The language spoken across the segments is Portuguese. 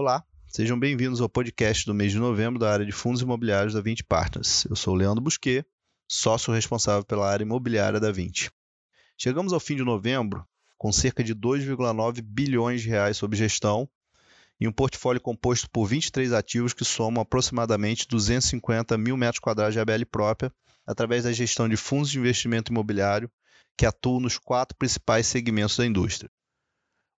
Olá, sejam bem-vindos ao podcast do mês de novembro da área de fundos imobiliários da 20 Partners. Eu sou o Leandro Busquet, sócio responsável pela área imobiliária da 20. Chegamos ao fim de novembro com cerca de 2,9 bilhões de reais sob gestão e um portfólio composto por 23 ativos que somam aproximadamente 250 mil metros quadrados de ABL própria através da gestão de fundos de investimento imobiliário que atuam nos quatro principais segmentos da indústria.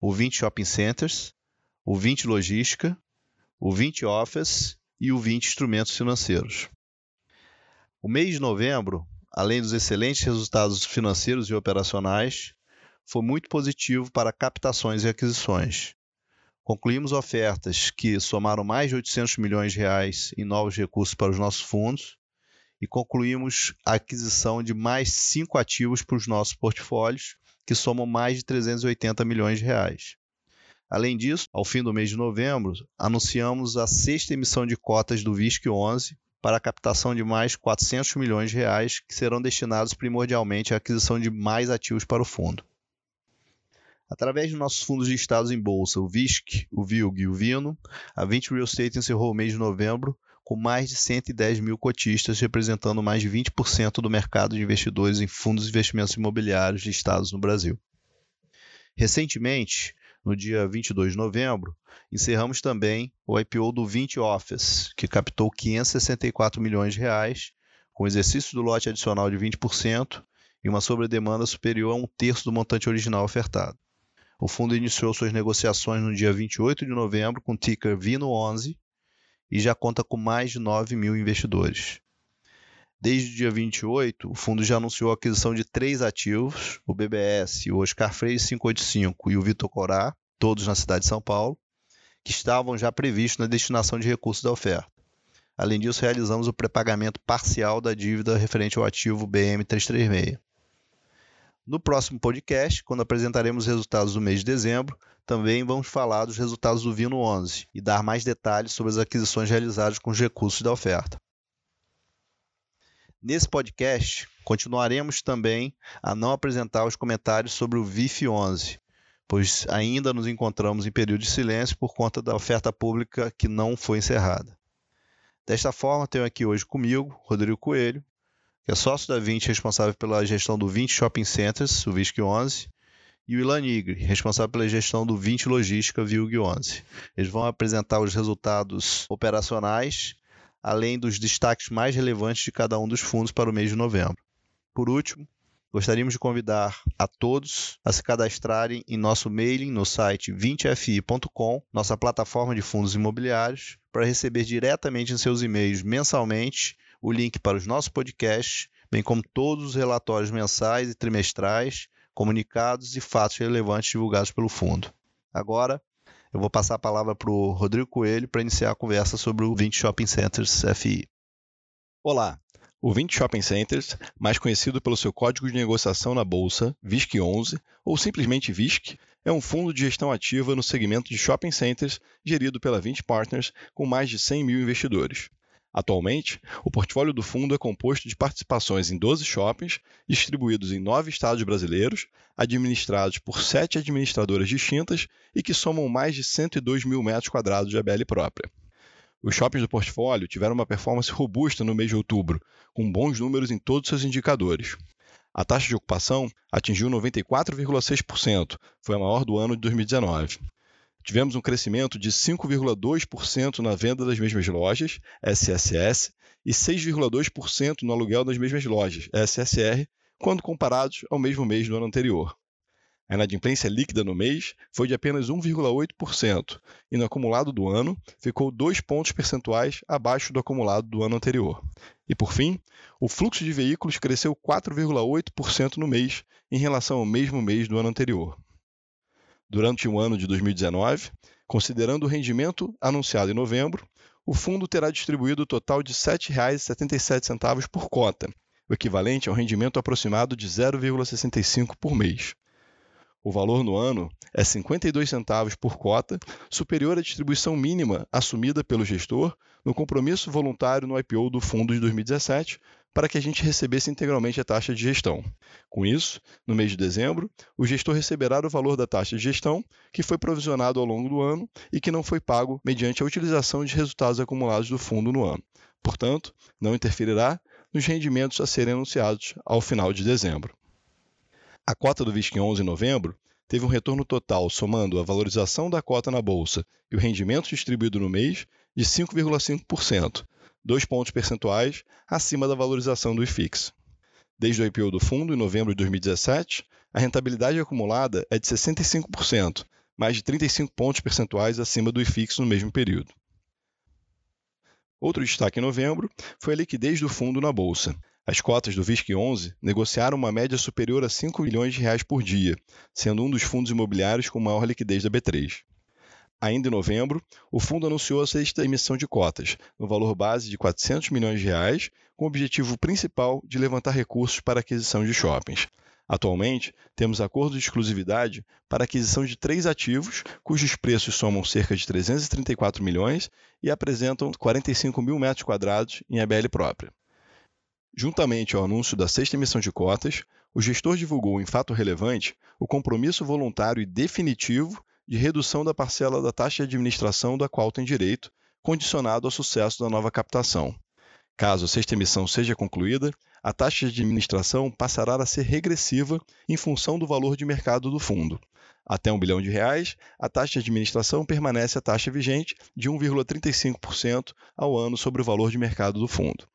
O 20 Shopping Centers, o 20 Logística, o 20 Office e o 20 Instrumentos Financeiros. O mês de novembro, além dos excelentes resultados financeiros e operacionais, foi muito positivo para captações e aquisições. Concluímos ofertas que somaram mais de 800 milhões de reais em novos recursos para os nossos fundos e concluímos a aquisição de mais cinco ativos para os nossos portfólios, que somam mais de 380 milhões de reais. Além disso, ao fim do mês de novembro, anunciamos a sexta emissão de cotas do VISC 11 para a captação de mais 400 milhões de reais, que serão destinados primordialmente à aquisição de mais ativos para o fundo. Através de nossos fundos listados em bolsa, o VISC, o VILG e o VINO, a 20 Real Estate encerrou o mês de novembro com mais de 110 mil cotistas, representando mais de 20% do mercado de investidores em fundos de investimentos imobiliários listados no Brasil. Recentemente, no dia 22 de novembro, encerramos também o IPO do 20 Office, que captou 564 milhões de reais, com exercício do lote adicional de 20% e uma sobredemanda superior a um terço do montante original ofertado. O fundo iniciou suas negociações no dia 28 de novembro com o ticker VINO11 e já conta com mais de 9 mil investidores. Desde o dia 28, o fundo já anunciou a aquisição de três ativos, o BBS, o Oscar Freire 585 e o Vitor Corá, todos na cidade de São Paulo, que estavam já previstos na destinação de recursos da oferta. Além disso, realizamos o prepagamento parcial da dívida referente ao ativo BM336. No próximo podcast, quando apresentaremos os resultados do mês de dezembro, também vamos falar dos resultados do Vino 11 e dar mais detalhes sobre as aquisições realizadas com os recursos da oferta. Nesse podcast, continuaremos também a não apresentar os comentários sobre o VIF 11, pois ainda nos encontramos em período de silêncio por conta da oferta pública que não foi encerrada. Desta forma, tenho aqui hoje comigo Rodrigo Coelho, que é sócio da 20 responsável pela gestão do 20 Shopping Centers, o VISC 11, e o Ilan Nigri, responsável pela gestão do 20 Logística VILG 11. Eles vão apresentar os resultados operacionais, além dos destaques mais relevantes de cada um dos fundos para o mês de novembro. Por último, gostaríamos de convidar a todos a se cadastrarem em nosso mailing no site 20fi.com, nossa plataforma de fundos imobiliários, para receber diretamente em seus e-mails mensalmente o link para os nossos podcasts, bem como todos os relatórios mensais e trimestrais comunicados e fatos relevantes divulgados pelo fundo. Agora, eu vou passar a palavra para o Rodrigo Coelho para iniciar a conversa sobre o 20 Shopping Centers FI. Olá, o 20 Shopping Centers, mais conhecido pelo seu código de negociação na bolsa, VISC11, ou simplesmente VISC, é um fundo de gestão ativa no segmento de shopping centers gerido pela 20 Partners com mais de 100 mil investidores. Atualmente, o portfólio do fundo é composto de participações em 12 shoppings, distribuídos em nove estados brasileiros, administrados por sete administradoras distintas e que somam mais de 102 mil metros quadrados de ABL própria. Os shoppings do portfólio tiveram uma performance robusta no mês de outubro, com bons números em todos seus indicadores. A taxa de ocupação atingiu 94,6%, foi a maior do ano de 2019. Tivemos um crescimento de 5,2% na venda das mesmas lojas, SSS, e 6,2% no aluguel das mesmas lojas, SSR, quando comparados ao mesmo mês do ano anterior. A inadimplência líquida no mês foi de apenas 1,8% e no acumulado do ano ficou 2 pontos percentuais abaixo do acumulado do ano anterior. E por fim, o fluxo de veículos cresceu 4,8% no mês em relação ao mesmo mês do ano anterior durante o ano de 2019, considerando o rendimento anunciado em novembro, o fundo terá distribuído o total de R$ 7,77 por cota, o equivalente a um rendimento aproximado de 0,65 por mês. O valor no ano é 52 centavos por cota, superior à distribuição mínima assumida pelo gestor no compromisso voluntário no IPO do fundo de 2017, para que a gente recebesse integralmente a taxa de gestão. Com isso, no mês de dezembro, o gestor receberá o valor da taxa de gestão que foi provisionado ao longo do ano e que não foi pago mediante a utilização de resultados acumulados do fundo no ano. Portanto, não interferirá nos rendimentos a serem anunciados ao final de dezembro. A cota do VISC 11 em novembro teve um retorno total, somando a valorização da cota na bolsa e o rendimento distribuído no mês, de 5,5%, dois pontos percentuais acima da valorização do IFIX. Desde o IPO do fundo, em novembro de 2017, a rentabilidade acumulada é de 65%, mais de 35 pontos percentuais acima do IFIX no mesmo período. Outro destaque em novembro foi a liquidez do fundo na bolsa, as cotas do VISC 11 negociaram uma média superior a 5 milhões de reais por dia, sendo um dos fundos imobiliários com maior liquidez da B3. Ainda em novembro, o fundo anunciou a sexta emissão de cotas, no valor base de 400 milhões de reais, com o objetivo principal de levantar recursos para aquisição de shoppings. Atualmente, temos acordo de exclusividade para aquisição de três ativos, cujos preços somam cerca de 334 milhões e apresentam 45 mil metros quadrados em ABL própria. Juntamente ao anúncio da sexta emissão de cotas, o gestor divulgou em fato relevante o compromisso voluntário e definitivo de redução da parcela da taxa de administração da qual tem direito, condicionado ao sucesso da nova captação. Caso a sexta emissão seja concluída, a taxa de administração passará a ser regressiva em função do valor de mercado do fundo. Até um bilhão de reais, a taxa de administração permanece a taxa vigente de 1,35% ao ano sobre o valor de mercado do fundo.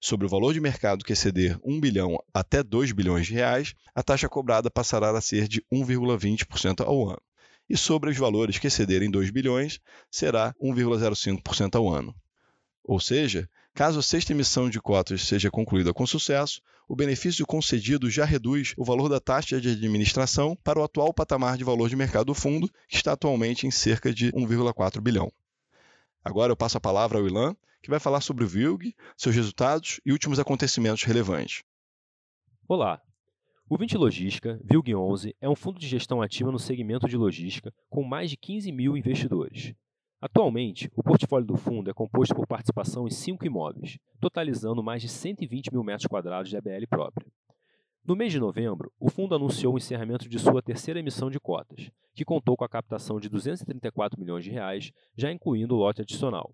Sobre o valor de mercado que exceder 1 bilhão até 2 bilhões de reais, a taxa cobrada passará a ser de 1,20% ao ano. E sobre os valores que excederem 2 bilhões, será 1,05% ao ano. Ou seja, caso a sexta emissão de cotas seja concluída com sucesso, o benefício concedido já reduz o valor da taxa de administração para o atual patamar de valor de mercado do fundo, que está atualmente em cerca de 1,4 bilhão. Agora eu passo a palavra ao Ilan, que vai falar sobre o VILG, seus resultados e últimos acontecimentos relevantes. Olá! O 20 Logística, VILG 11, é um fundo de gestão ativa no segmento de logística com mais de 15 mil investidores. Atualmente, o portfólio do fundo é composto por participação em cinco imóveis, totalizando mais de 120 mil metros quadrados de ABL própria. No mês de novembro, o fundo anunciou o encerramento de sua terceira emissão de cotas, que contou com a captação de 234 milhões de reais, já incluindo o lote adicional.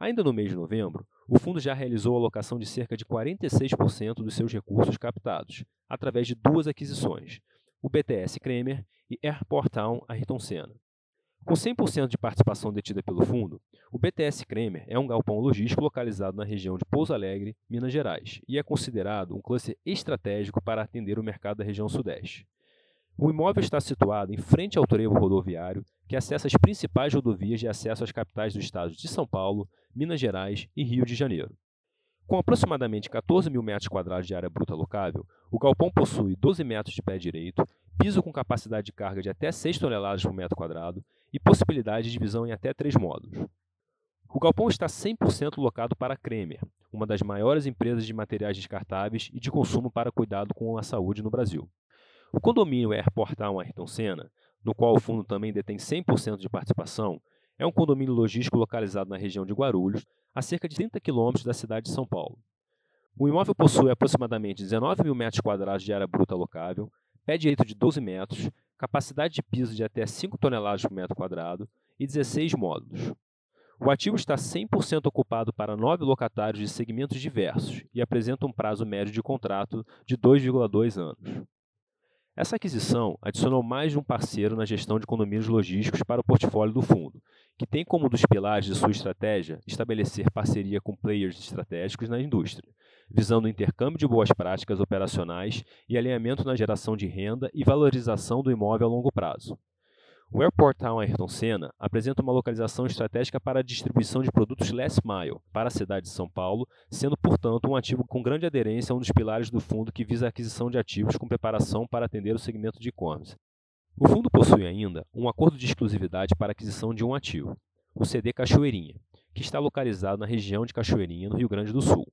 Ainda no mês de novembro, o fundo já realizou a alocação de cerca de 46% dos seus recursos captados, através de duas aquisições, o BTS Kremer e Airport Town Ayrton Senna. Com 100% de participação detida pelo fundo, o BTS Kremer é um galpão logístico localizado na região de Pouso Alegre, Minas Gerais, e é considerado um cluster estratégico para atender o mercado da região Sudeste. O imóvel está situado em frente ao trevo rodoviário que acessa as principais rodovias de acesso às capitais dos estados de São Paulo, Minas Gerais e Rio de Janeiro. Com aproximadamente 14 mil metros quadrados de área bruta locável, o galpão possui 12 metros de pé direito, piso com capacidade de carga de até 6 toneladas por metro quadrado e possibilidade de divisão em até três módulos. O galpão está 100% locado para a Kremer, uma das maiores empresas de materiais descartáveis e de consumo para cuidado com a saúde no Brasil. O condomínio Airport Town Ayrton Senna, no qual o fundo também detém 100% de participação, é um condomínio logístico localizado na região de Guarulhos, a cerca de 30 quilômetros da cidade de São Paulo. O imóvel possui aproximadamente 19 mil metros quadrados de área bruta locável, pé direito de 12 metros, capacidade de piso de até 5 toneladas por metro quadrado e 16 módulos. O ativo está 100% ocupado para nove locatários de segmentos diversos e apresenta um prazo médio de contrato de 2,2 anos. Essa aquisição adicionou mais de um parceiro na gestão de condomínios logísticos para o portfólio do fundo, que tem como um dos pilares de sua estratégia estabelecer parceria com players estratégicos na indústria, visando o intercâmbio de boas práticas operacionais e alinhamento na geração de renda e valorização do imóvel a longo prazo. O Airport Town Ayrton Senna apresenta uma localização estratégica para a distribuição de produtos last mile para a cidade de São Paulo, sendo, portanto, um ativo com grande aderência a um dos pilares do fundo que visa a aquisição de ativos com preparação para atender o segmento de e-commerce. O fundo possui ainda um acordo de exclusividade para a aquisição de um ativo, o CD Cachoeirinha, que está localizado na região de Cachoeirinha, no Rio Grande do Sul.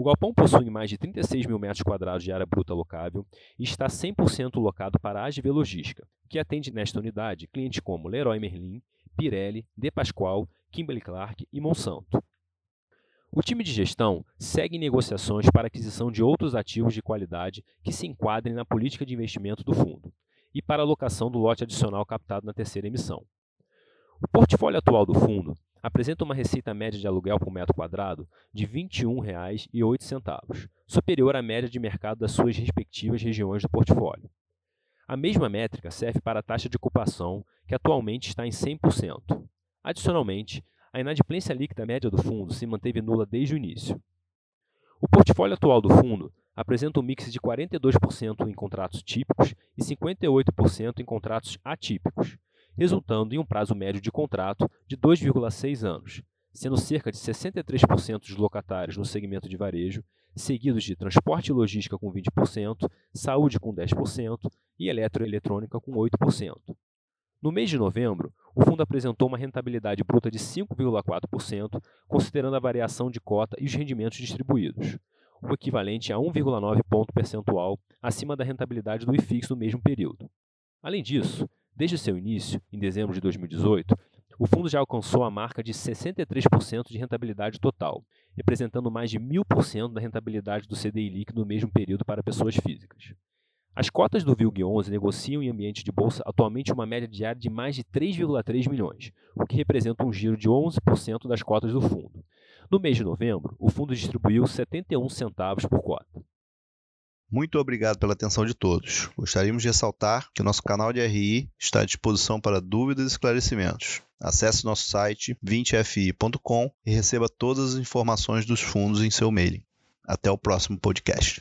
O galpão possui mais de 36 mil metros quadrados de área bruta locável e está 100% locado para a AGV Logística, que atende nesta unidade clientes como Leroy Merlin, Pirelli, De Pascoal, Kimberly Clark e Monsanto. O time de gestão segue negociações para aquisição de outros ativos de qualidade que se enquadrem na política de investimento do fundo e para alocação do lote adicional captado na terceira emissão. O portfólio atual do fundo apresenta uma receita média de aluguel por metro quadrado de R$ 21,08, superior à média de mercado das suas respectivas regiões do portfólio. A mesma métrica serve para a taxa de ocupação, que atualmente está em 100%. Adicionalmente, a inadimplência líquida média do fundo se manteve nula desde o início. O portfólio atual do fundo apresenta um mix de 42% em contratos típicos e 58% em contratos atípicos, resultando em um prazo médio de contrato de 2,6 anos, sendo cerca de 63% dos locatários no segmento de varejo, seguidos de transporte e logística com 20%, saúde com 10% e eletroeletrônica com 8%. No mês de novembro, o fundo apresentou uma rentabilidade bruta de 5,4%, considerando a variação de cota e os rendimentos distribuídos, o equivalente a 1,9 ponto percentual acima da rentabilidade do IFIX no mesmo período. Além disso, Desde seu início, em dezembro de 2018, o fundo já alcançou a marca de 63% de rentabilidade total, representando mais de 1.000% da rentabilidade do CDI líquido no mesmo período para pessoas físicas. As cotas do VILG11 negociam em ambiente de bolsa atualmente uma média diária de mais de 3,3 milhões, o que representa um giro de 11% das cotas do fundo. No mês de novembro, o fundo distribuiu 71 centavos por cota. Muito obrigado pela atenção de todos. Gostaríamos de ressaltar que o nosso canal de RI está à disposição para dúvidas e esclarecimentos. Acesse nosso site 20fi.com e receba todas as informações dos fundos em seu mailing. Até o próximo podcast.